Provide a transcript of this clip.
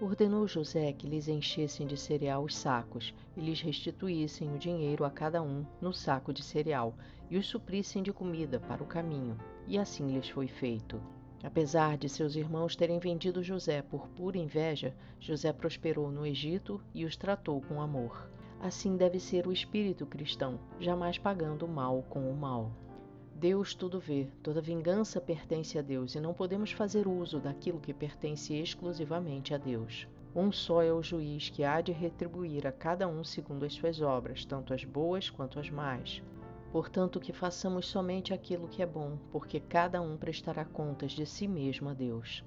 Ordenou José que lhes enchessem de cereal os sacos e lhes restituíssem o dinheiro a cada um no saco de cereal e os suprissem de comida para o caminho. E assim lhes foi feito. Apesar de seus irmãos terem vendido José por pura inveja, José prosperou no Egito e os tratou com amor. Assim deve ser o espírito cristão, jamais pagando o mal com o mal. Deus tudo vê, toda vingança pertence a Deus e não podemos fazer uso daquilo que pertence exclusivamente a Deus. Um só é o juiz que há de retribuir a cada um segundo as suas obras, tanto as boas quanto as más. Portanto, que façamos somente aquilo que é bom, porque cada um prestará contas de si mesmo a Deus.